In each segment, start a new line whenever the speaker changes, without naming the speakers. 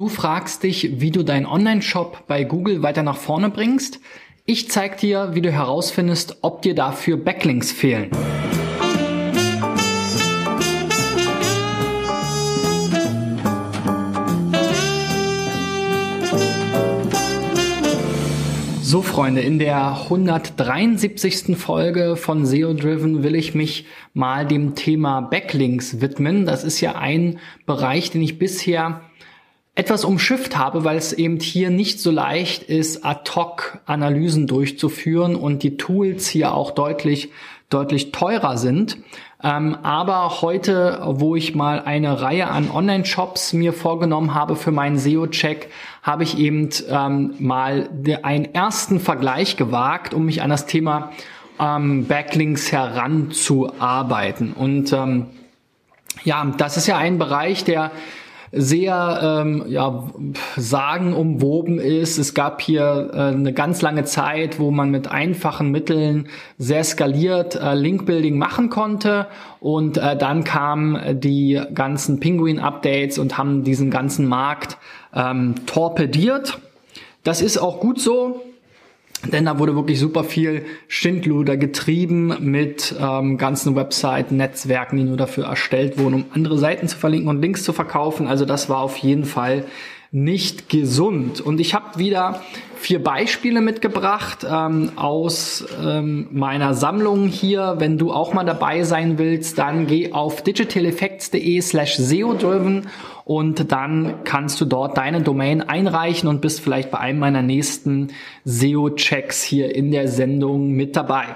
Du fragst dich, wie du deinen Online-Shop bei Google weiter nach vorne bringst. Ich zeige dir, wie du herausfindest, ob dir dafür Backlinks fehlen. So Freunde, in der 173. Folge von SEO Driven will ich mich mal dem Thema Backlinks widmen. Das ist ja ein Bereich, den ich bisher etwas umschifft habe, weil es eben hier nicht so leicht ist, ad hoc Analysen durchzuführen und die Tools hier auch deutlich, deutlich teurer sind. Ähm, aber heute, wo ich mal eine Reihe an Online-Shops mir vorgenommen habe für meinen SEO-Check, habe ich eben ähm, mal einen ersten Vergleich gewagt, um mich an das Thema ähm, Backlinks heranzuarbeiten. Und ja, das ist ja ein Bereich, der sehr ähm, ja, sagenumwoben ist. Es gab hier äh, eine ganz lange Zeit, wo man mit einfachen Mitteln sehr skaliert äh, Linkbuilding machen konnte. Und äh, dann kamen die ganzen Penguin-Updates und haben diesen ganzen Markt ähm, torpediert. Das ist auch gut so. Denn da wurde wirklich super viel Schindluder getrieben mit ähm, ganzen Webseiten, Netzwerken, die nur dafür erstellt wurden, um andere Seiten zu verlinken und Links zu verkaufen. Also das war auf jeden Fall nicht gesund. Und ich habe wieder vier Beispiele mitgebracht ähm, aus ähm, meiner Sammlung hier. Wenn du auch mal dabei sein willst, dann geh auf digitaleffects.de slash SEO-driven und dann kannst du dort deine Domain einreichen und bist vielleicht bei einem meiner nächsten SEO-Checks hier in der Sendung mit dabei.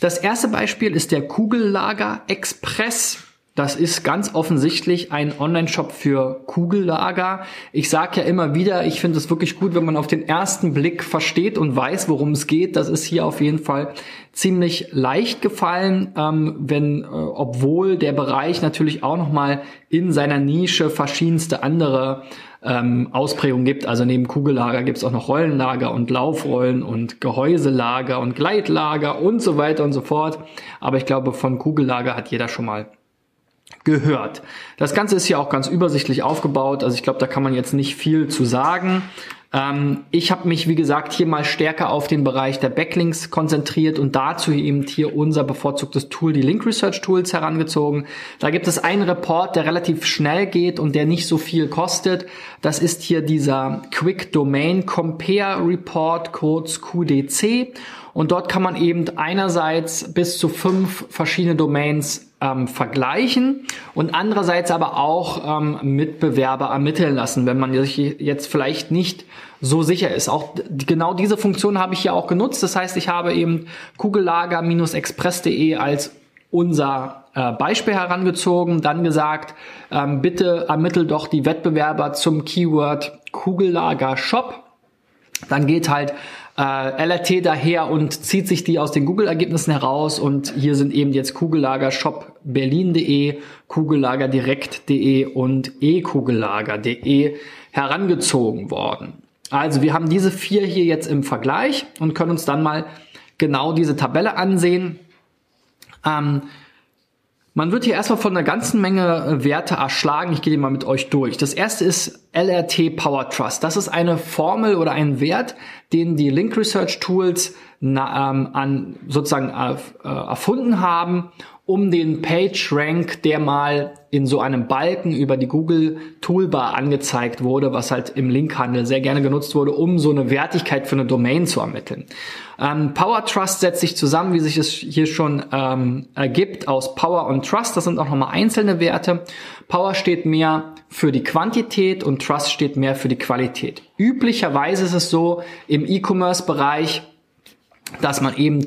Das erste Beispiel ist der Kugellager Express. Das ist ganz offensichtlich ein Online-Shop für Kugellager. Ich sage ja immer wieder, ich finde es wirklich gut, wenn man auf den ersten Blick versteht und weiß, worum es geht. Das ist hier auf jeden Fall ziemlich leicht gefallen, ähm, wenn, äh, obwohl der Bereich natürlich auch nochmal in seiner Nische verschiedenste andere ähm, Ausprägungen gibt. Also neben Kugellager gibt es auch noch Rollenlager und Laufrollen und Gehäuselager und Gleitlager und so weiter und so fort. Aber ich glaube, von Kugellager hat jeder schon mal gehört. Das Ganze ist hier auch ganz übersichtlich aufgebaut, also ich glaube, da kann man jetzt nicht viel zu sagen. Ähm, ich habe mich, wie gesagt, hier mal stärker auf den Bereich der Backlinks konzentriert und dazu eben hier unser bevorzugtes Tool, die Link Research Tools, herangezogen. Da gibt es einen Report, der relativ schnell geht und der nicht so viel kostet. Das ist hier dieser Quick Domain Compare Report, kurz QDC. Und dort kann man eben einerseits bis zu fünf verschiedene Domains ähm, vergleichen und andererseits aber auch ähm, Mitbewerber ermitteln lassen, wenn man sich jetzt vielleicht nicht so sicher ist. Auch genau diese Funktion habe ich hier auch genutzt. Das heißt, ich habe eben kugellager-express.de als unser äh, Beispiel herangezogen, dann gesagt, ähm, bitte ermittel doch die Wettbewerber zum Keyword Kugellager Shop. Dann geht halt äh, LRT daher und zieht sich die aus den Google-Ergebnissen heraus und hier sind eben jetzt Kugellager Shop Berlin.de, Kugellager Direkt.de und e-kugellager.de herangezogen worden. Also wir haben diese vier hier jetzt im Vergleich und können uns dann mal genau diese Tabelle ansehen. Ähm, man wird hier erstmal von einer ganzen Menge äh, Werte erschlagen. Ich gehe die mal mit euch durch. Das erste ist LRT Power Trust. Das ist eine Formel oder ein Wert, den die Link Research Tools na, ähm, an sozusagen äh, äh erfunden haben, um den Page Rank, der mal in so einem Balken über die Google Toolbar angezeigt wurde, was halt im Linkhandel sehr gerne genutzt wurde, um so eine Wertigkeit für eine Domain zu ermitteln. Ähm, Power Trust setzt sich zusammen, wie sich es hier schon ähm, ergibt, aus Power und Trust. Das sind auch nochmal einzelne Werte. Power steht mehr für die Quantität und Trust steht mehr für die Qualität. Üblicherweise ist es so im E-Commerce-Bereich, dass man eben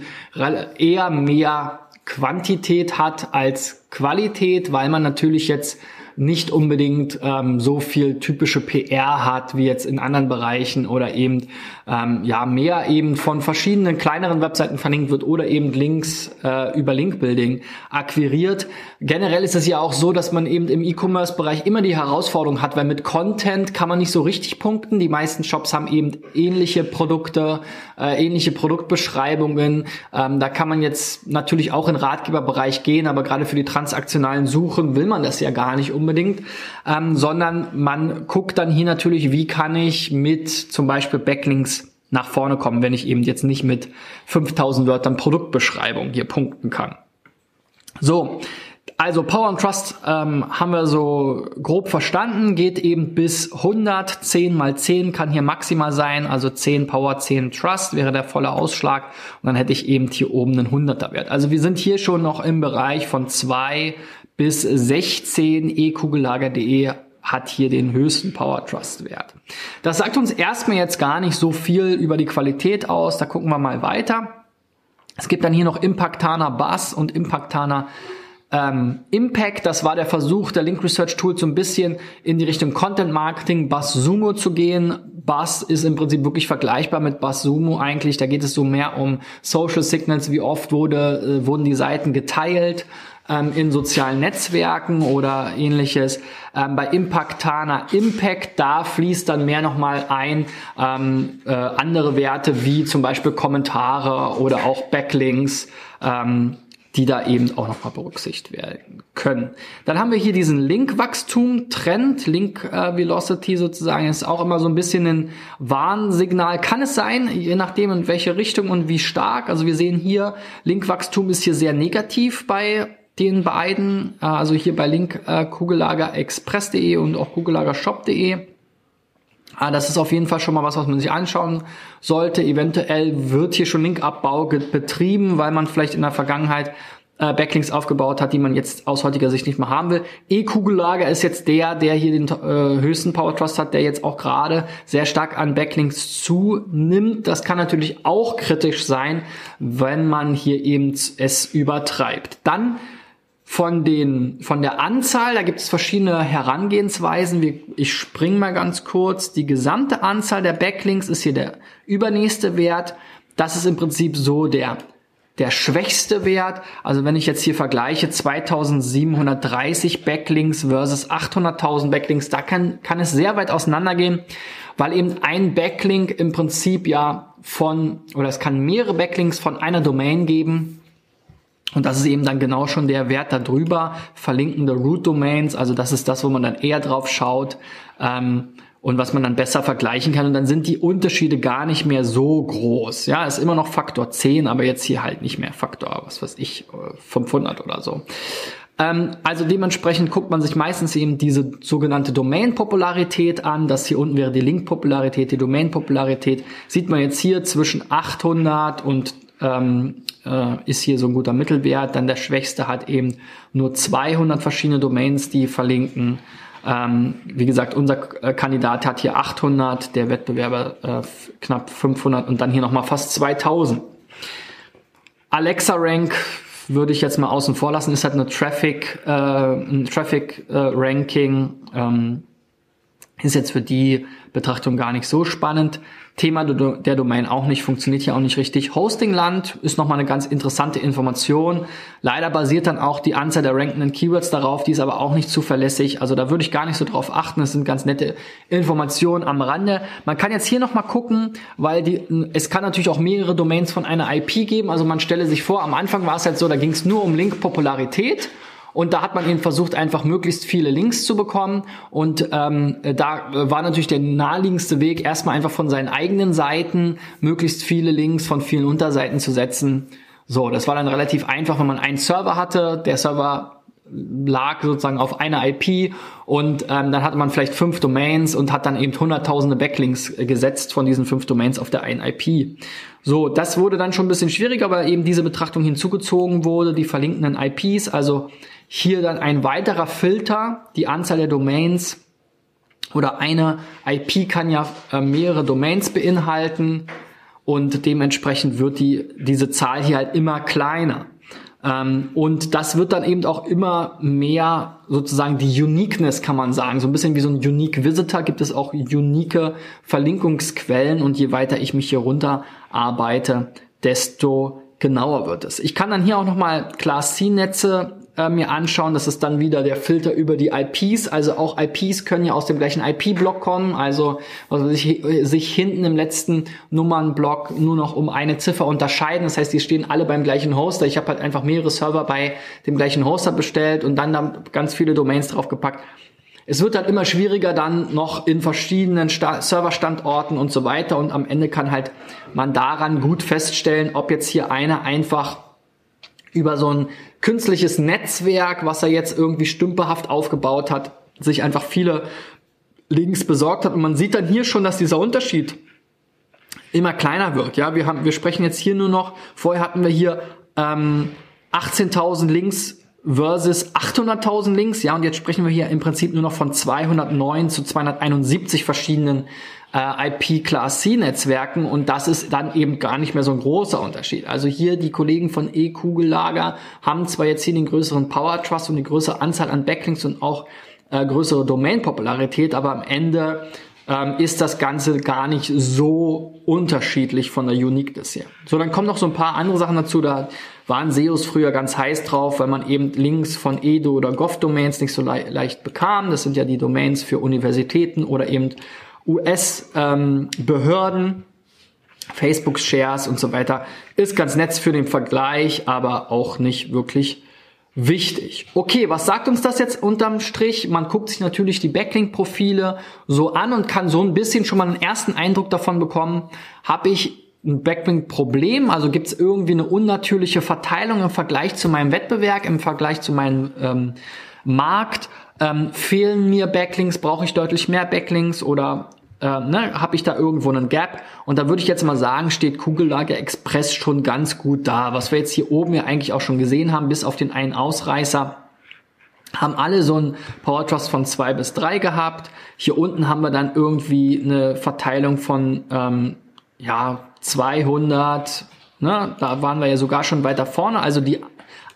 eher mehr Quantität hat als Qualität, weil man natürlich jetzt nicht unbedingt ähm, so viel typische PR hat wie jetzt in anderen Bereichen oder eben ähm, ja mehr eben von verschiedenen kleineren Webseiten verlinkt wird oder eben Links äh, über Linkbuilding akquiriert. Generell ist es ja auch so, dass man eben im E-Commerce-Bereich immer die Herausforderung hat, weil mit Content kann man nicht so richtig punkten. Die meisten Shops haben eben ähnliche Produkte, äh, ähnliche Produktbeschreibungen. Ähm, da kann man jetzt natürlich auch in Ratgeberbereich gehen, aber gerade für die transaktionalen Suchen will man das ja gar nicht um unbedingt, ähm, sondern man guckt dann hier natürlich, wie kann ich mit zum Beispiel Backlinks nach vorne kommen, wenn ich eben jetzt nicht mit 5000 Wörtern Produktbeschreibung hier punkten kann. So, also Power and Trust ähm, haben wir so grob verstanden, geht eben bis 100, 10 mal 10 kann hier maximal sein, also 10 Power, 10 Trust wäre der volle Ausschlag und dann hätte ich eben hier oben einen 100er Wert. Also wir sind hier schon noch im Bereich von 2 bis 16 ekugellager.de hat hier den höchsten Power Trust Wert. Das sagt uns erstmal jetzt gar nicht so viel über die Qualität aus, da gucken wir mal weiter. Es gibt dann hier noch Impactana Bass und Impactana ähm, Impact, das war der Versuch der Link Research Tools so ein bisschen in die Richtung Content Marketing, Buzz Sumo zu gehen. Buzz ist im Prinzip wirklich vergleichbar mit Buzz Sumo eigentlich. Da geht es so mehr um Social Signals, wie oft wurde, äh, wurden die Seiten geteilt ähm, in sozialen Netzwerken oder ähnliches. Ähm, bei Impactana Impact, da fließt dann mehr nochmal ein ähm, äh, andere Werte wie zum Beispiel Kommentare oder auch Backlinks. Ähm, die da eben auch nochmal berücksichtigt werden können. Dann haben wir hier diesen Link-Wachstum-Trend, Link-Velocity sozusagen, ist auch immer so ein bisschen ein Warnsignal. Kann es sein, je nachdem in welche Richtung und wie stark. Also wir sehen hier, Link-Wachstum ist hier sehr negativ bei den beiden, äh, also hier bei Link äh, Kugellagerexpress.de und auch Kugellagershop.de. Ah, das ist auf jeden Fall schon mal was, was man sich anschauen sollte. Eventuell wird hier schon Linkabbau betrieben, weil man vielleicht in der Vergangenheit äh, Backlinks aufgebaut hat, die man jetzt aus heutiger Sicht nicht mehr haben will. E-Kugellager ist jetzt der, der hier den äh, höchsten Power Trust hat, der jetzt auch gerade sehr stark an Backlinks zunimmt. Das kann natürlich auch kritisch sein, wenn man hier eben es übertreibt. Dann von den von der Anzahl, da gibt es verschiedene Herangehensweisen. Ich springe mal ganz kurz. Die gesamte Anzahl der Backlinks ist hier der übernächste Wert. Das ist im Prinzip so der der schwächste Wert. Also wenn ich jetzt hier vergleiche 2730 Backlinks versus 800.000 Backlinks, da kann, kann es sehr weit auseinandergehen, weil eben ein Backlink im Prinzip ja von, oder es kann mehrere Backlinks von einer Domain geben, und das ist eben dann genau schon der Wert darüber, verlinkende Root Domains, also das ist das, wo man dann eher drauf schaut ähm, und was man dann besser vergleichen kann. Und dann sind die Unterschiede gar nicht mehr so groß. Ja, ist immer noch Faktor 10, aber jetzt hier halt nicht mehr Faktor, was weiß ich, 500 oder so. Ähm, also dementsprechend guckt man sich meistens eben diese sogenannte Domain-Popularität an. Das hier unten wäre die Link-Popularität, die Domain-Popularität. Sieht man jetzt hier zwischen 800 und ähm, äh, ist hier so ein guter Mittelwert. Dann der Schwächste hat eben nur 200 verschiedene Domains, die verlinken. Ähm, wie gesagt, unser äh, Kandidat hat hier 800, der Wettbewerber äh, knapp 500 und dann hier nochmal fast 2000. Alexa Rank würde ich jetzt mal außen vor lassen, ist halt eine Traffic, äh, ein Traffic äh, Ranking, ähm, ist jetzt für die Betrachtung gar nicht so spannend. Thema der Domain auch nicht, funktioniert hier auch nicht richtig. Hostingland ist nochmal eine ganz interessante Information. Leider basiert dann auch die Anzahl der rankenden Keywords darauf, die ist aber auch nicht zuverlässig. Also da würde ich gar nicht so drauf achten. Das sind ganz nette Informationen am Rande. Man kann jetzt hier nochmal gucken, weil die, es kann natürlich auch mehrere Domains von einer IP geben. Also man stelle sich vor, am Anfang war es halt so, da ging es nur um Link-Popularität. Und da hat man eben versucht, einfach möglichst viele Links zu bekommen. Und ähm, da war natürlich der naheliegendste Weg, erstmal einfach von seinen eigenen Seiten möglichst viele Links von vielen Unterseiten zu setzen. So, das war dann relativ einfach, wenn man einen Server hatte. Der Server lag sozusagen auf einer IP und ähm, dann hatte man vielleicht fünf Domains und hat dann eben hunderttausende Backlinks äh, gesetzt von diesen fünf Domains auf der einen IP. So, das wurde dann schon ein bisschen schwieriger, weil eben diese Betrachtung hinzugezogen wurde, die verlinkenden IPs, also hier dann ein weiterer Filter, die Anzahl der Domains oder eine IP kann ja äh, mehrere Domains beinhalten und dementsprechend wird die, diese Zahl hier halt immer kleiner. Ähm, und das wird dann eben auch immer mehr sozusagen die Uniqueness kann man sagen. So ein bisschen wie so ein Unique Visitor gibt es auch unique Verlinkungsquellen und je weiter ich mich hier runter arbeite, desto genauer wird es. Ich kann dann hier auch nochmal Class C-Netze äh, mir anschauen. Das ist dann wieder der Filter über die IPs. Also auch IPs können ja aus dem gleichen IP-Block kommen. Also also sich, sich hinten im letzten Nummernblock nur noch um eine Ziffer unterscheiden. Das heißt, die stehen alle beim gleichen Hoster. Ich habe halt einfach mehrere Server bei dem gleichen Hoster bestellt und dann da ganz viele Domains draufgepackt. Es wird halt immer schwieriger dann noch in verschiedenen Sta Serverstandorten und so weiter und am Ende kann halt man daran gut feststellen, ob jetzt hier einer einfach über so ein künstliches Netzwerk, was er jetzt irgendwie stümperhaft aufgebaut hat, sich einfach viele Links besorgt hat. Und man sieht dann hier schon, dass dieser Unterschied immer kleiner wird. Ja, wir haben, wir sprechen jetzt hier nur noch. Vorher hatten wir hier ähm, 18.000 Links versus 800.000 Links. Ja, und jetzt sprechen wir hier im Prinzip nur noch von 209 zu 271 verschiedenen äh, IP-Class C-Netzwerken und das ist dann eben gar nicht mehr so ein großer Unterschied. Also hier die Kollegen von E-Kugellager haben zwar jetzt hier den größeren Power Trust und die größere Anzahl an Backlinks und auch äh, größere Domain-Popularität, aber am Ende ähm, ist das Ganze gar nicht so unterschiedlich von der Uniqueness her. So, dann kommen noch so ein paar andere Sachen dazu. Da waren SEOs früher ganz heiß drauf, weil man eben Links von Edo oder Gov-Domains nicht so le leicht bekam. Das sind ja die Domains für Universitäten oder eben US-Behörden, ähm, Facebook-Shares und so weiter. Ist ganz nett für den Vergleich, aber auch nicht wirklich wichtig. Okay, was sagt uns das jetzt unterm Strich? Man guckt sich natürlich die Backlink-Profile so an und kann so ein bisschen schon mal einen ersten Eindruck davon bekommen, habe ich ein Backlink-Problem? Also gibt es irgendwie eine unnatürliche Verteilung im Vergleich zu meinem Wettbewerb, im Vergleich zu meinem ähm, Markt? Ähm, fehlen mir Backlinks? Brauche ich deutlich mehr Backlinks? Oder äh, ne, habe ich da irgendwo einen Gap? Und da würde ich jetzt mal sagen, steht Kugellager Express schon ganz gut da. Was wir jetzt hier oben ja eigentlich auch schon gesehen haben, bis auf den einen Ausreißer, haben alle so ein Power Trust von zwei bis drei gehabt. Hier unten haben wir dann irgendwie eine Verteilung von ähm, ja 200. Ne, da waren wir ja sogar schon weiter vorne. Also die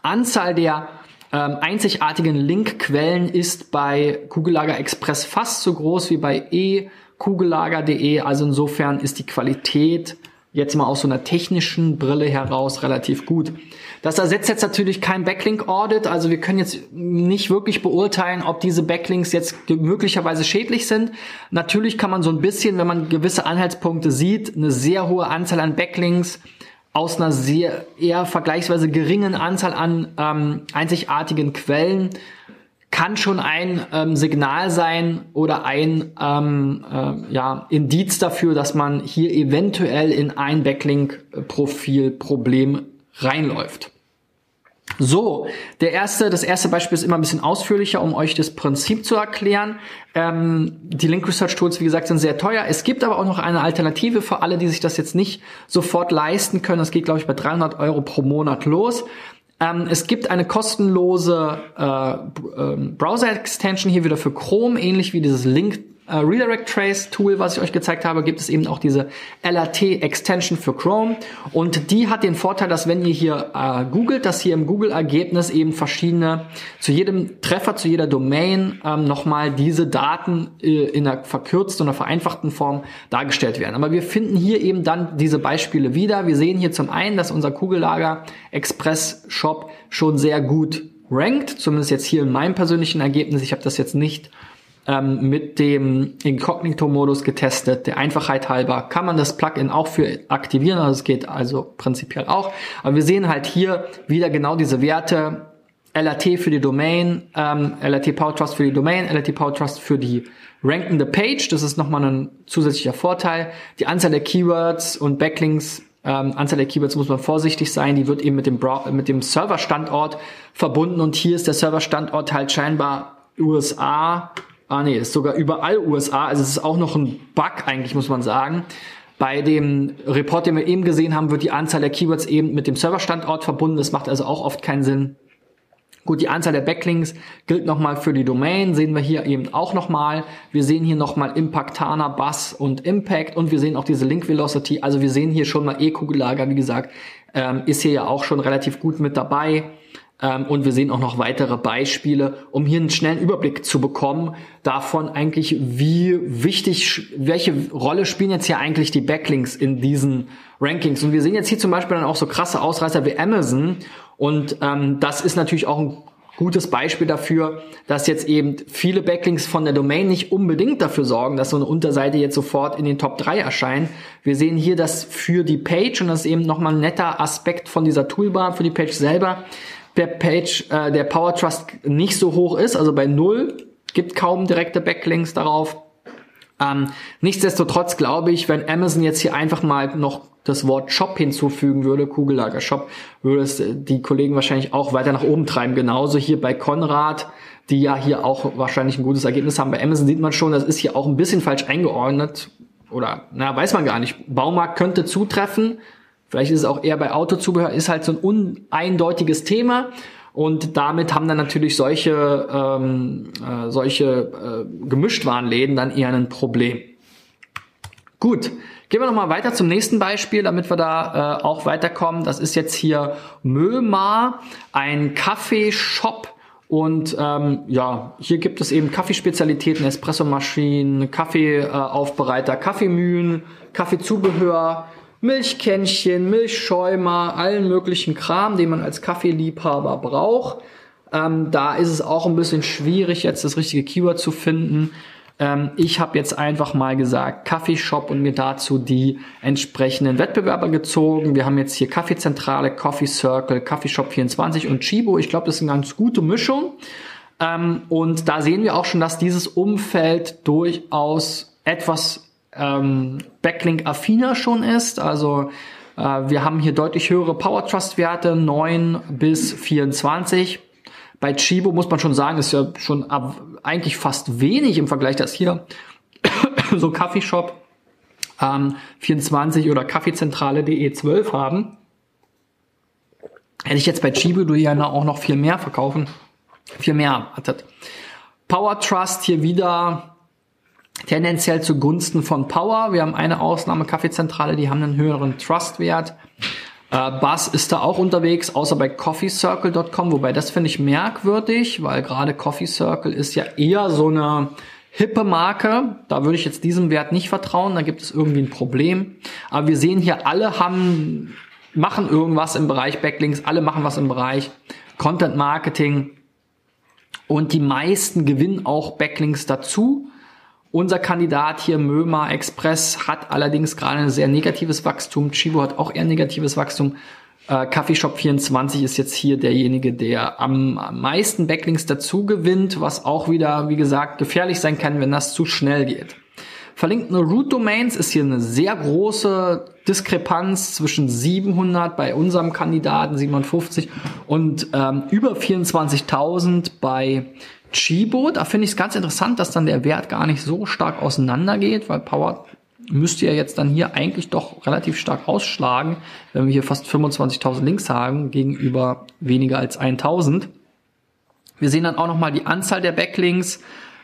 Anzahl der ähm, einzigartigen Linkquellen ist bei Kugellager Express fast so groß wie bei e-kugellager.de. Also insofern ist die Qualität jetzt mal aus so einer technischen Brille heraus relativ gut. Das ersetzt jetzt natürlich kein Backlink-Audit, also wir können jetzt nicht wirklich beurteilen, ob diese Backlinks jetzt möglicherweise schädlich sind. Natürlich kann man so ein bisschen, wenn man gewisse Anhaltspunkte sieht, eine sehr hohe Anzahl an Backlinks aus einer sehr eher vergleichsweise geringen Anzahl an ähm, einzigartigen Quellen kann schon ein ähm, Signal sein oder ein ähm, äh, ja, Indiz dafür, dass man hier eventuell in ein Backlink-Profil-Problem reinläuft. So, der erste, das erste Beispiel ist immer ein bisschen ausführlicher, um euch das Prinzip zu erklären. Ähm, die Link Research Tools, wie gesagt, sind sehr teuer. Es gibt aber auch noch eine Alternative für alle, die sich das jetzt nicht sofort leisten können. Das geht, glaube ich, bei 300 Euro pro Monat los. Ähm, es gibt eine kostenlose äh, äh, Browser-Extension hier wieder für Chrome, ähnlich wie dieses Link äh, Redirect Trace Tool, was ich euch gezeigt habe, gibt es eben auch diese LRT Extension für Chrome und die hat den Vorteil, dass wenn ihr hier äh, googelt, dass hier im Google Ergebnis eben verschiedene zu jedem Treffer, zu jeder Domain ähm, nochmal diese Daten äh, in einer verkürzten oder vereinfachten Form dargestellt werden. Aber wir finden hier eben dann diese Beispiele wieder. Wir sehen hier zum einen, dass unser Kugellager Express Shop schon sehr gut rankt, zumindest jetzt hier in meinem persönlichen Ergebnis. Ich habe das jetzt nicht ähm, mit dem Inkognito-Modus getestet. Der Einfachheit halber kann man das Plugin auch für aktivieren, also es geht also prinzipiell auch. Aber wir sehen halt hier wieder genau diese Werte. LRT für die Domain, ähm, LRT Power Trust für die Domain, LRT Power Trust für die rankende Page. Das ist nochmal ein zusätzlicher Vorteil. Die Anzahl der Keywords und Backlinks ähm, Anzahl der Keywords muss man vorsichtig sein. Die wird eben mit dem, Brow mit dem Serverstandort verbunden und hier ist der Serverstandort halt scheinbar USA Ah nee, ist sogar überall USA. Also es ist auch noch ein Bug eigentlich, muss man sagen. Bei dem Report, den wir eben gesehen haben, wird die Anzahl der Keywords eben mit dem Serverstandort verbunden. Das macht also auch oft keinen Sinn. Gut, die Anzahl der Backlinks gilt nochmal für die Domain, sehen wir hier eben auch nochmal. Wir sehen hier nochmal Impactana, Buzz und Impact und wir sehen auch diese Link Velocity. Also wir sehen hier schon mal E-Kugellager, wie gesagt, ähm, ist hier ja auch schon relativ gut mit dabei. Ähm, und wir sehen auch noch weitere Beispiele, um hier einen schnellen Überblick zu bekommen davon eigentlich, wie wichtig, welche Rolle spielen jetzt hier eigentlich die Backlinks in diesen Rankings. Und wir sehen jetzt hier zum Beispiel dann auch so krasse Ausreißer wie Amazon. Und ähm, das ist natürlich auch ein gutes Beispiel dafür, dass jetzt eben viele Backlinks von der Domain nicht unbedingt dafür sorgen, dass so eine Unterseite jetzt sofort in den Top 3 erscheint. Wir sehen hier, dass für die Page, und das ist eben nochmal ein netter Aspekt von dieser Toolbar, für die Page selber, der Page, äh, der Power Trust nicht so hoch ist, also bei null gibt kaum direkte Backlinks darauf. Ähm, nichtsdestotrotz glaube ich, wenn Amazon jetzt hier einfach mal noch das Wort Shop hinzufügen würde, Kugellager Shop, würde es die Kollegen wahrscheinlich auch weiter nach oben treiben. Genauso hier bei Konrad, die ja hier auch wahrscheinlich ein gutes Ergebnis haben. Bei Amazon sieht man schon, das ist hier auch ein bisschen falsch eingeordnet. Oder, na, weiß man gar nicht. Baumarkt könnte zutreffen. Vielleicht ist es auch eher bei Autozubehör, ist halt so ein uneindeutiges Thema. Und damit haben dann natürlich solche, ähm, äh, solche äh, Gemischtwarenläden dann eher ein Problem. Gut, gehen wir nochmal weiter zum nächsten Beispiel, damit wir da äh, auch weiterkommen. Das ist jetzt hier Mömar, ein Kaffeeshop. Und ähm, ja, hier gibt es eben Kaffeespezialitäten, Espressomaschinen, Kaffeeaufbereiter, Kaffeemühlen, Kaffeezubehör, Milchkännchen, Milchschäumer, allen möglichen Kram, den man als Kaffeeliebhaber braucht. Ähm, da ist es auch ein bisschen schwierig, jetzt das richtige Keyword zu finden. Ähm, ich habe jetzt einfach mal gesagt Kaffeeshop und mir dazu die entsprechenden Wettbewerber gezogen. Wir haben jetzt hier Kaffeezentrale, Coffee Circle, Kaffeeshop 24 und Chibo. Ich glaube, das ist eine ganz gute Mischung. Ähm, und da sehen wir auch schon, dass dieses Umfeld durchaus etwas ähm, Backlink-affiner schon ist. Also äh, wir haben hier deutlich höhere Power Trust-Werte, 9 bis 24. Bei Chibo muss man schon sagen, ist ja schon ab, eigentlich fast wenig im Vergleich, dass hier so Kaffeeshop ähm, 24 oder Kaffeezentrale.de 12 haben. Hätte ich jetzt bei Chibo du ja auch noch viel mehr verkaufen, viel mehr erwartet. Power Trust hier wieder tendenziell zugunsten von Power. Wir haben eine Ausnahme, Kaffeezentrale, die haben einen höheren Trustwert. Äh, Buzz ist da auch unterwegs, außer bei coffeecircle.com, wobei das finde ich merkwürdig, weil gerade Coffee Circle ist ja eher so eine hippe Marke. Da würde ich jetzt diesem Wert nicht vertrauen, da gibt es irgendwie ein Problem. Aber wir sehen hier, alle haben, machen irgendwas im Bereich Backlinks, alle machen was im Bereich Content Marketing und die meisten gewinnen auch Backlinks dazu. Unser Kandidat hier, Möma Express, hat allerdings gerade ein sehr negatives Wachstum. Chibo hat auch eher negatives Wachstum. Äh, Coffeeshop 24 ist jetzt hier derjenige, der am, am meisten Backlinks dazu gewinnt, was auch wieder, wie gesagt, gefährlich sein kann, wenn das zu schnell geht. Verlinkte Root Domains ist hier eine sehr große Diskrepanz zwischen 700 bei unserem Kandidaten 57 und ähm, über 24.000 bei Chibo, da finde ich es ganz interessant, dass dann der Wert gar nicht so stark auseinandergeht, weil Power müsste ja jetzt dann hier eigentlich doch relativ stark ausschlagen, wenn wir hier fast 25.000 Links haben gegenüber weniger als 1.000. Wir sehen dann auch nochmal die Anzahl der Backlinks,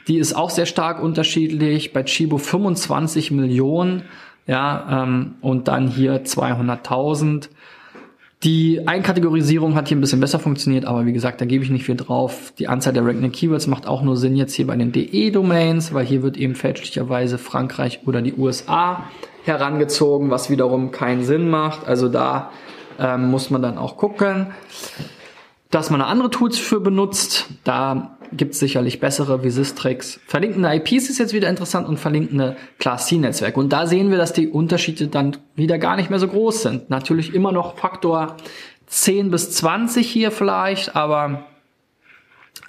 die ist auch sehr stark unterschiedlich. Bei Chibo 25 Millionen, ja, ähm, und dann hier 200.000. Die Einkategorisierung hat hier ein bisschen besser funktioniert, aber wie gesagt, da gebe ich nicht viel drauf. Die Anzahl der Ranking Keywords macht auch nur Sinn jetzt hier bei den DE-Domains, weil hier wird eben fälschlicherweise Frankreich oder die USA herangezogen, was wiederum keinen Sinn macht. Also da ähm, muss man dann auch gucken, dass man andere Tools für benutzt. Da gibt es sicherlich bessere wie Systrix. Verlinkende IPs ist jetzt wieder interessant und verlinkende Class C-Netzwerke. Und da sehen wir, dass die Unterschiede dann wieder gar nicht mehr so groß sind. Natürlich immer noch Faktor 10 bis 20 hier vielleicht, aber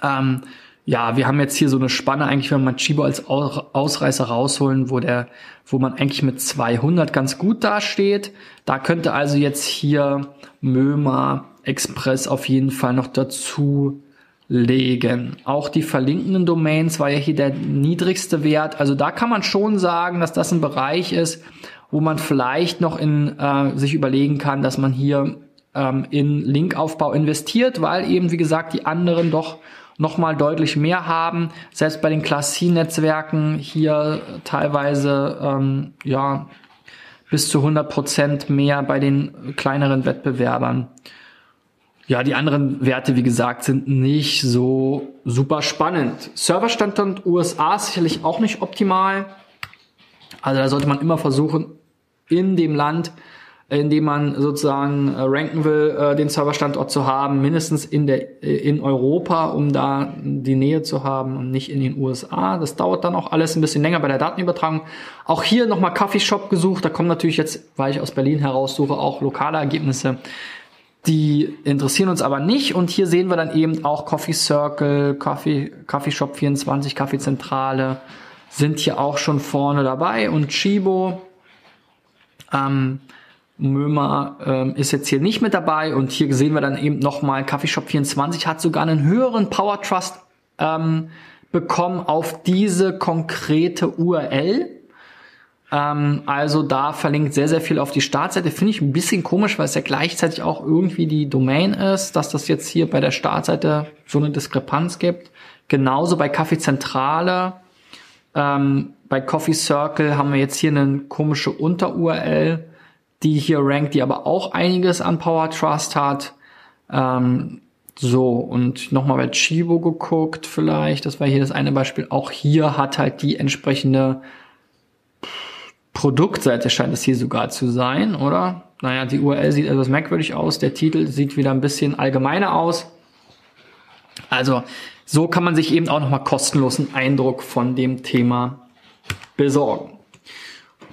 ähm, ja, wir haben jetzt hier so eine Spanne eigentlich, wenn man Chibo als Ausreißer rausholen, wo der, wo man eigentlich mit 200 ganz gut dasteht. Da könnte also jetzt hier Möma Express auf jeden Fall noch dazu legen. Auch die verlinkenden Domains war ja hier der niedrigste Wert. Also da kann man schon sagen, dass das ein Bereich ist, wo man vielleicht noch in äh, sich überlegen kann, dass man hier ähm, in Linkaufbau investiert, weil eben wie gesagt die anderen doch noch mal deutlich mehr haben. Selbst bei den Class C Netzwerken hier teilweise ähm, ja bis zu 100 Prozent mehr bei den kleineren Wettbewerbern. Ja, die anderen Werte, wie gesagt, sind nicht so super spannend. Serverstandort USA ist sicherlich auch nicht optimal. Also da sollte man immer versuchen, in dem Land indem man sozusagen äh, ranken will, äh, den Serverstandort zu haben, mindestens in der äh, in Europa, um da die Nähe zu haben und nicht in den USA. Das dauert dann auch alles ein bisschen länger bei der Datenübertragung. Auch hier nochmal Coffee Shop gesucht. Da kommen natürlich jetzt, weil ich aus Berlin heraussuche, auch lokale Ergebnisse. Die interessieren uns aber nicht. Und hier sehen wir dann eben auch Coffee Circle, Coffee, Coffee Shop 24, Kaffeezentrale sind hier auch schon vorne dabei und Chibo. Ähm, Mömer ähm, ist jetzt hier nicht mit dabei und hier sehen wir dann eben nochmal, Coffeeshop 24 hat sogar einen höheren Power Trust ähm, bekommen auf diese konkrete URL. Ähm, also da verlinkt sehr, sehr viel auf die Startseite. Finde ich ein bisschen komisch, weil es ja gleichzeitig auch irgendwie die Domain ist, dass das jetzt hier bei der Startseite so eine Diskrepanz gibt. Genauso bei Kaffeezentrale. Ähm, bei Coffee Circle haben wir jetzt hier eine komische Unter-URL die hier rankt, die aber auch einiges an Power Trust hat. Ähm, so, und nochmal bei Chibo geguckt vielleicht, das war hier das eine Beispiel. Auch hier hat halt die entsprechende Produktseite scheint es hier sogar zu sein, oder? Naja, die URL sieht etwas merkwürdig aus, der Titel sieht wieder ein bisschen allgemeiner aus. Also, so kann man sich eben auch nochmal kostenlosen Eindruck von dem Thema besorgen.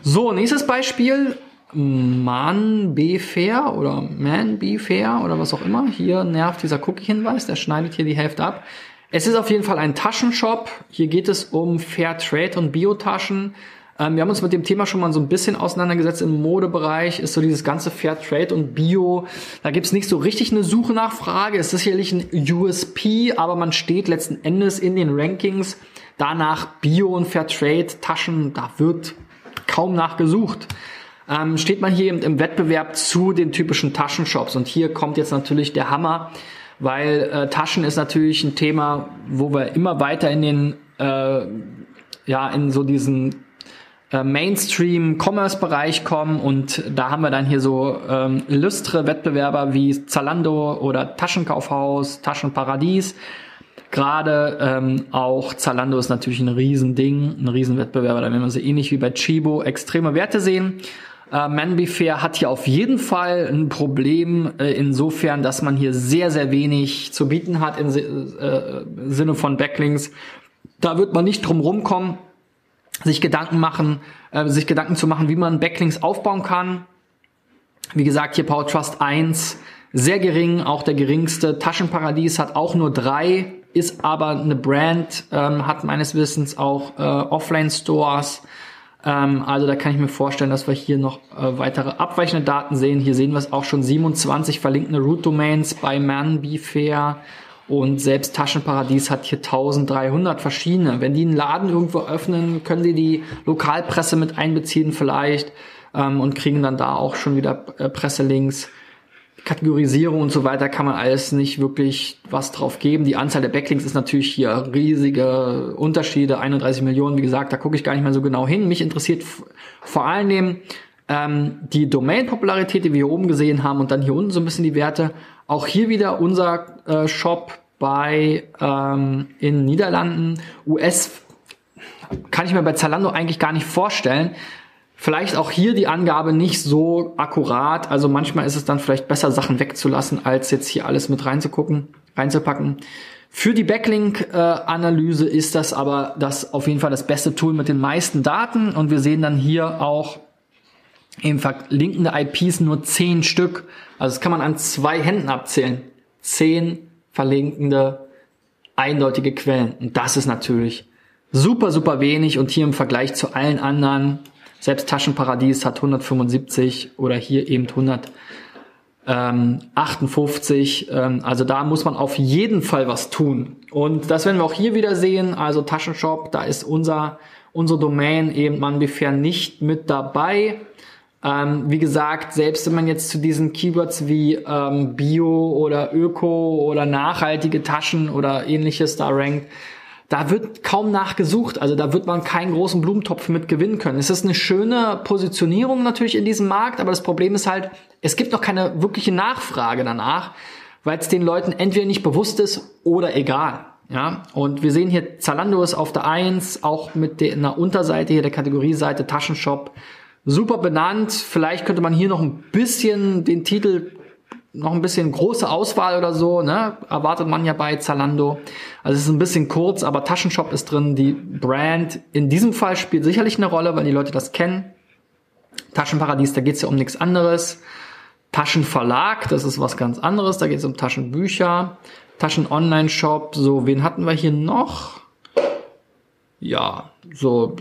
So, nächstes Beispiel. Man Be Fair oder Man Be Fair oder was auch immer. Hier nervt dieser Cookie-Hinweis, der schneidet hier die Hälfte ab. Es ist auf jeden Fall ein Taschenshop. Hier geht es um Fair Trade und Biotaschen. Ähm, wir haben uns mit dem Thema schon mal so ein bisschen auseinandergesetzt. Im Modebereich ist so dieses ganze Fair Trade und Bio. Da gibt's nicht so richtig eine Suche nach Frage. Es ist sicherlich ein USP, aber man steht letzten Endes in den Rankings danach Bio und Fair Trade Taschen. Da wird kaum nachgesucht ähm, steht man hier im Wettbewerb zu den typischen Taschenshops. Und hier kommt jetzt natürlich der Hammer, weil äh, Taschen ist natürlich ein Thema, wo wir immer weiter in den, äh, ja, in so diesen äh, Mainstream-Commerce-Bereich kommen und da haben wir dann hier so ähm, illustre Wettbewerber wie Zalando oder Taschenkaufhaus, Taschenparadies. Gerade ähm, auch Zalando ist natürlich ein Riesending, ein Riesenwettbewerber, da werden wir so ähnlich wie bei Chibo extreme Werte sehen. Äh, Manbefair hat hier auf jeden Fall ein Problem äh, insofern, dass man hier sehr, sehr wenig zu bieten hat im äh, Sinne von Backlinks. Da wird man nicht drum rumkommen, sich Gedanken machen, äh, sich Gedanken zu machen, wie man Backlinks aufbauen kann. Wie gesagt, hier Power Trust 1, sehr gering, auch der geringste. Taschenparadies hat auch nur drei, ist aber eine Brand, ähm, hat meines Wissens auch äh, Offline-Stores ähm, also da kann ich mir vorstellen, dass wir hier noch äh, weitere abweichende Daten sehen. Hier sehen wir es auch schon 27 verlinkende Root-Domains bei ManBeFair und selbst Taschenparadies hat hier 1300 verschiedene. Wenn die einen Laden irgendwo öffnen, können sie die Lokalpresse mit einbeziehen vielleicht ähm, und kriegen dann da auch schon wieder äh, Presselinks. Kategorisierung und so weiter kann man alles nicht wirklich was drauf geben. Die Anzahl der Backlinks ist natürlich hier riesige Unterschiede, 31 Millionen, wie gesagt, da gucke ich gar nicht mehr so genau hin. Mich interessiert vor allen Dingen ähm, die Domain-Popularität, die wir hier oben gesehen haben und dann hier unten so ein bisschen die Werte. Auch hier wieder unser äh, Shop bei ähm, in Niederlanden. US kann ich mir bei Zalando eigentlich gar nicht vorstellen. Vielleicht auch hier die Angabe nicht so akkurat. Also manchmal ist es dann vielleicht besser, Sachen wegzulassen, als jetzt hier alles mit reinzugucken, reinzupacken. Für die Backlink-Analyse ist das aber das auf jeden Fall das beste Tool mit den meisten Daten. Und wir sehen dann hier auch eben verlinkende IPs nur zehn Stück. Also das kann man an zwei Händen abzählen. Zehn verlinkende, eindeutige Quellen. Und das ist natürlich super, super wenig. Und hier im Vergleich zu allen anderen selbst Taschenparadies hat 175 oder hier eben 158. Ähm, also da muss man auf jeden Fall was tun. Und das werden wir auch hier wieder sehen. Also Taschenshop, da ist unser, unsere Domain eben Manbefähr nicht mit dabei. Ähm, wie gesagt, selbst wenn man jetzt zu diesen Keywords wie ähm, Bio oder Öko oder nachhaltige Taschen oder ähnliches da rankt, da wird kaum nachgesucht. Also da wird man keinen großen Blumentopf mit gewinnen können. Es ist eine schöne Positionierung natürlich in diesem Markt, aber das Problem ist halt, es gibt noch keine wirkliche Nachfrage danach, weil es den Leuten entweder nicht bewusst ist oder egal. Ja, und wir sehen hier, Zalando ist auf der 1, auch mit der, einer Unterseite hier der Kategorieseite Taschenshop super benannt. Vielleicht könnte man hier noch ein bisschen den Titel noch ein bisschen große Auswahl oder so, ne? Erwartet man ja bei Zalando. Also es ist ein bisschen kurz, aber Taschenshop ist drin. Die Brand in diesem Fall spielt sicherlich eine Rolle, weil die Leute das kennen. Taschenparadies, da geht's ja um nichts anderes. Taschenverlag, das ist was ganz anderes, da geht's um Taschenbücher. Taschen-Online-Shop, so, wen hatten wir hier noch? Ja, so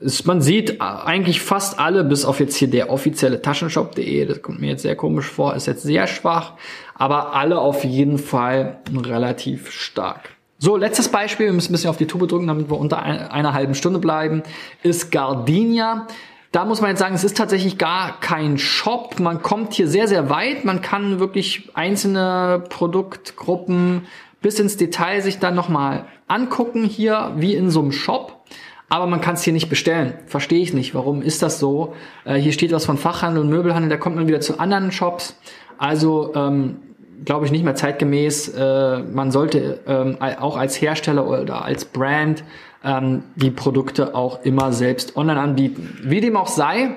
ist, man sieht eigentlich fast alle, bis auf jetzt hier der offizielle Taschenshop.de, das kommt mir jetzt sehr komisch vor, ist jetzt sehr schwach, aber alle auf jeden Fall relativ stark. So, letztes Beispiel, wir müssen ein bisschen auf die Tube drücken, damit wir unter einer halben Stunde bleiben, ist Gardenia. Da muss man jetzt sagen, es ist tatsächlich gar kein Shop. Man kommt hier sehr, sehr weit. Man kann wirklich einzelne Produktgruppen bis ins Detail sich dann nochmal angucken hier, wie in so einem Shop. Aber man kann es hier nicht bestellen. Verstehe ich nicht. Warum ist das so? Äh, hier steht was von Fachhandel und Möbelhandel. Da kommt man wieder zu anderen Shops. Also ähm, glaube ich nicht mehr zeitgemäß. Äh, man sollte ähm, auch als Hersteller oder als Brand ähm, die Produkte auch immer selbst online anbieten. Wie dem auch sei.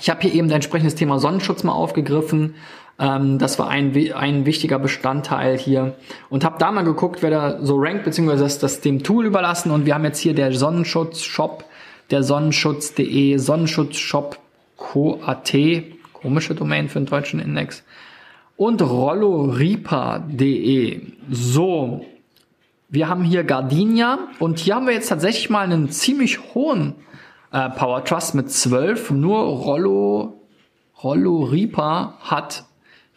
Ich habe hier eben ein entsprechendes Thema Sonnenschutz mal aufgegriffen. Ähm, das war ein, ein wichtiger Bestandteil hier. Und habe da mal geguckt, wer da so rankt, beziehungsweise das, das dem Tool überlassen. Und wir haben jetzt hier der Sonnenschutz-Shop, der Sonnenschutz.de, Sonnenschutz-Shop.co.at, komische Domain für den deutschen Index. Und rolloripa.de. So, wir haben hier Gardenia und hier haben wir jetzt tatsächlich mal einen ziemlich hohen äh, Power Trust mit 12. Nur Rollo, Rollo Reaper hat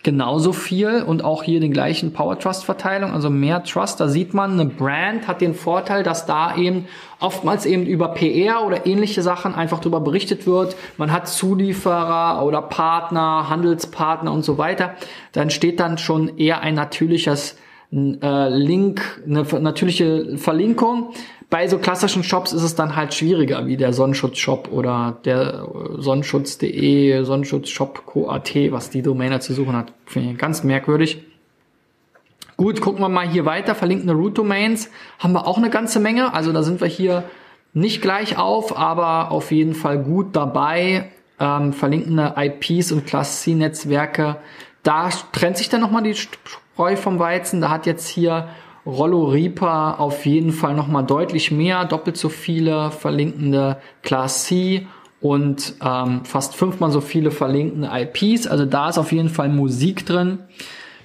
genauso viel und auch hier den gleichen Power Trust Verteilung, also mehr Trust. Da sieht man, eine Brand hat den Vorteil, dass da eben oftmals eben über PR oder ähnliche Sachen einfach darüber berichtet wird. Man hat Zulieferer oder Partner, Handelspartner und so weiter. Dann steht dann schon eher ein natürliches äh, Link, eine natürliche Verlinkung. Bei so klassischen Shops ist es dann halt schwieriger, wie der Sonnenschutz-Shop oder der Sonnenschutz.de, Sonnenschutz-Shop.co.at, was die Domäne zu suchen hat. Finde ich ganz merkwürdig. Gut, gucken wir mal hier weiter. Verlinkende Root-Domains haben wir auch eine ganze Menge. Also da sind wir hier nicht gleich auf, aber auf jeden Fall gut dabei. Ähm, verlinkende IPs und Class C-Netzwerke. Da trennt sich dann nochmal die Spreu vom Weizen. Da hat jetzt hier Rollo Reaper auf jeden Fall nochmal deutlich mehr, doppelt so viele verlinkende Class C und ähm, fast fünfmal so viele verlinkende IPs. Also da ist auf jeden Fall Musik drin.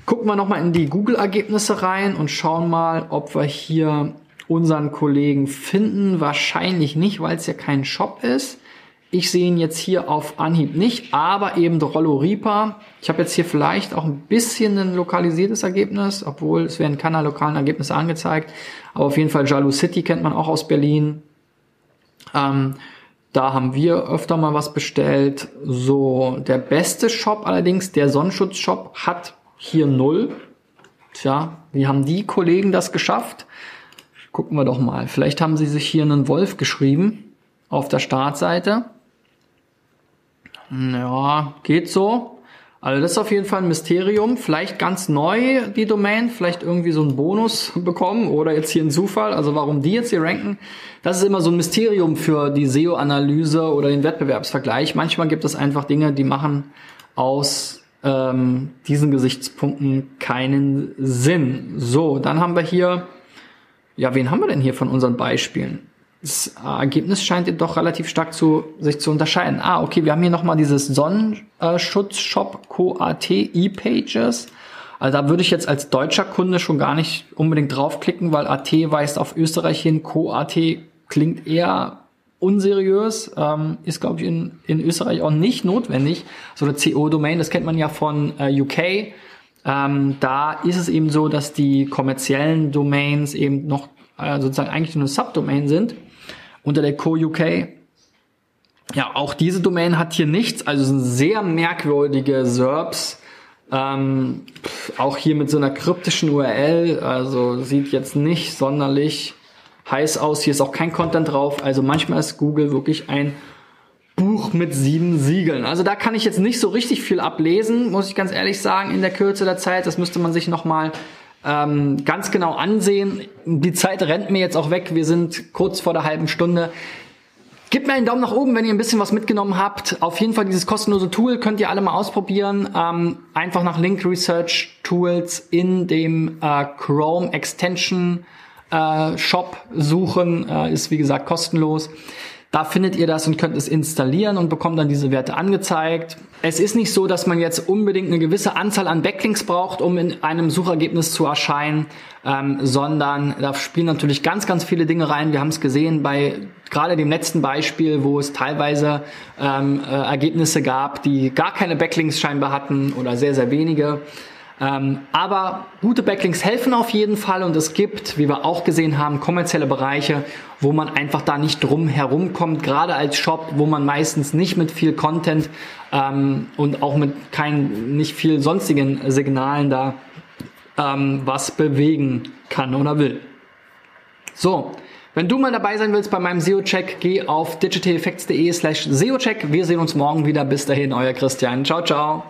Gucken wir nochmal in die Google-Ergebnisse rein und schauen mal, ob wir hier unseren Kollegen finden. Wahrscheinlich nicht, weil es ja kein Shop ist. Ich sehe ihn jetzt hier auf Anhieb nicht, aber eben Rollo Reaper. Ich habe jetzt hier vielleicht auch ein bisschen ein lokalisiertes Ergebnis, obwohl es werden keine lokalen Ergebnisse angezeigt. Aber auf jeden Fall Jalu City kennt man auch aus Berlin. Ähm, da haben wir öfter mal was bestellt. So, der beste Shop allerdings, der Sonnenschutz-Shop, hat hier null. Tja, wie haben die Kollegen das geschafft? Gucken wir doch mal. Vielleicht haben sie sich hier einen Wolf geschrieben auf der Startseite. Ja, geht so. Also das ist auf jeden Fall ein Mysterium. Vielleicht ganz neu die Domain, vielleicht irgendwie so einen Bonus bekommen oder jetzt hier ein Zufall. Also warum die jetzt hier ranken, das ist immer so ein Mysterium für die SEO-Analyse oder den Wettbewerbsvergleich. Manchmal gibt es einfach Dinge, die machen aus ähm, diesen Gesichtspunkten keinen Sinn. So, dann haben wir hier, ja, wen haben wir denn hier von unseren Beispielen? Das Ergebnis scheint doch relativ stark zu sich zu unterscheiden. Ah, okay, wir haben hier nochmal dieses Sonnenschutz-Shop Co.at E-Pages. Also da würde ich jetzt als deutscher Kunde schon gar nicht unbedingt draufklicken, weil AT weist auf Österreich hin. Co.at klingt eher unseriös, ähm, ist glaube ich in, in Österreich auch nicht notwendig. So eine CO-Domain, das kennt man ja von äh, UK. Ähm, da ist es eben so, dass die kommerziellen Domains eben noch äh, sozusagen eigentlich nur eine Subdomain sind unter der Co-UK. Ja, auch diese Domain hat hier nichts, also sind sehr merkwürdige SERPs. Ähm, auch hier mit so einer kryptischen URL, also sieht jetzt nicht sonderlich heiß aus. Hier ist auch kein Content drauf. Also manchmal ist Google wirklich ein Buch mit sieben Siegeln. Also da kann ich jetzt nicht so richtig viel ablesen, muss ich ganz ehrlich sagen, in der Kürze der Zeit. Das müsste man sich nochmal ähm, ganz genau ansehen. Die Zeit rennt mir jetzt auch weg. Wir sind kurz vor der halben Stunde. Gebt mir einen Daumen nach oben, wenn ihr ein bisschen was mitgenommen habt. Auf jeden Fall dieses kostenlose Tool könnt ihr alle mal ausprobieren. Ähm, einfach nach Link Research Tools in dem äh, Chrome Extension äh, Shop suchen. Äh, ist wie gesagt kostenlos. Da findet ihr das und könnt es installieren und bekommt dann diese Werte angezeigt. Es ist nicht so, dass man jetzt unbedingt eine gewisse Anzahl an Backlinks braucht, um in einem Suchergebnis zu erscheinen, ähm, sondern da spielen natürlich ganz, ganz viele Dinge rein. Wir haben es gesehen bei gerade dem letzten Beispiel, wo es teilweise ähm, äh, Ergebnisse gab, die gar keine Backlinks scheinbar hatten oder sehr, sehr wenige. Ähm, aber gute Backlinks helfen auf jeden Fall und es gibt, wie wir auch gesehen haben, kommerzielle Bereiche, wo man einfach da nicht drum herum kommt, gerade als Shop, wo man meistens nicht mit viel Content ähm, und auch mit kein, nicht viel sonstigen Signalen da ähm, was bewegen kann oder will. So, wenn du mal dabei sein willst bei meinem SEO-Check, geh auf digitaleffects.de slash SEO-Check. Wir sehen uns morgen wieder. Bis dahin, euer Christian. Ciao, ciao.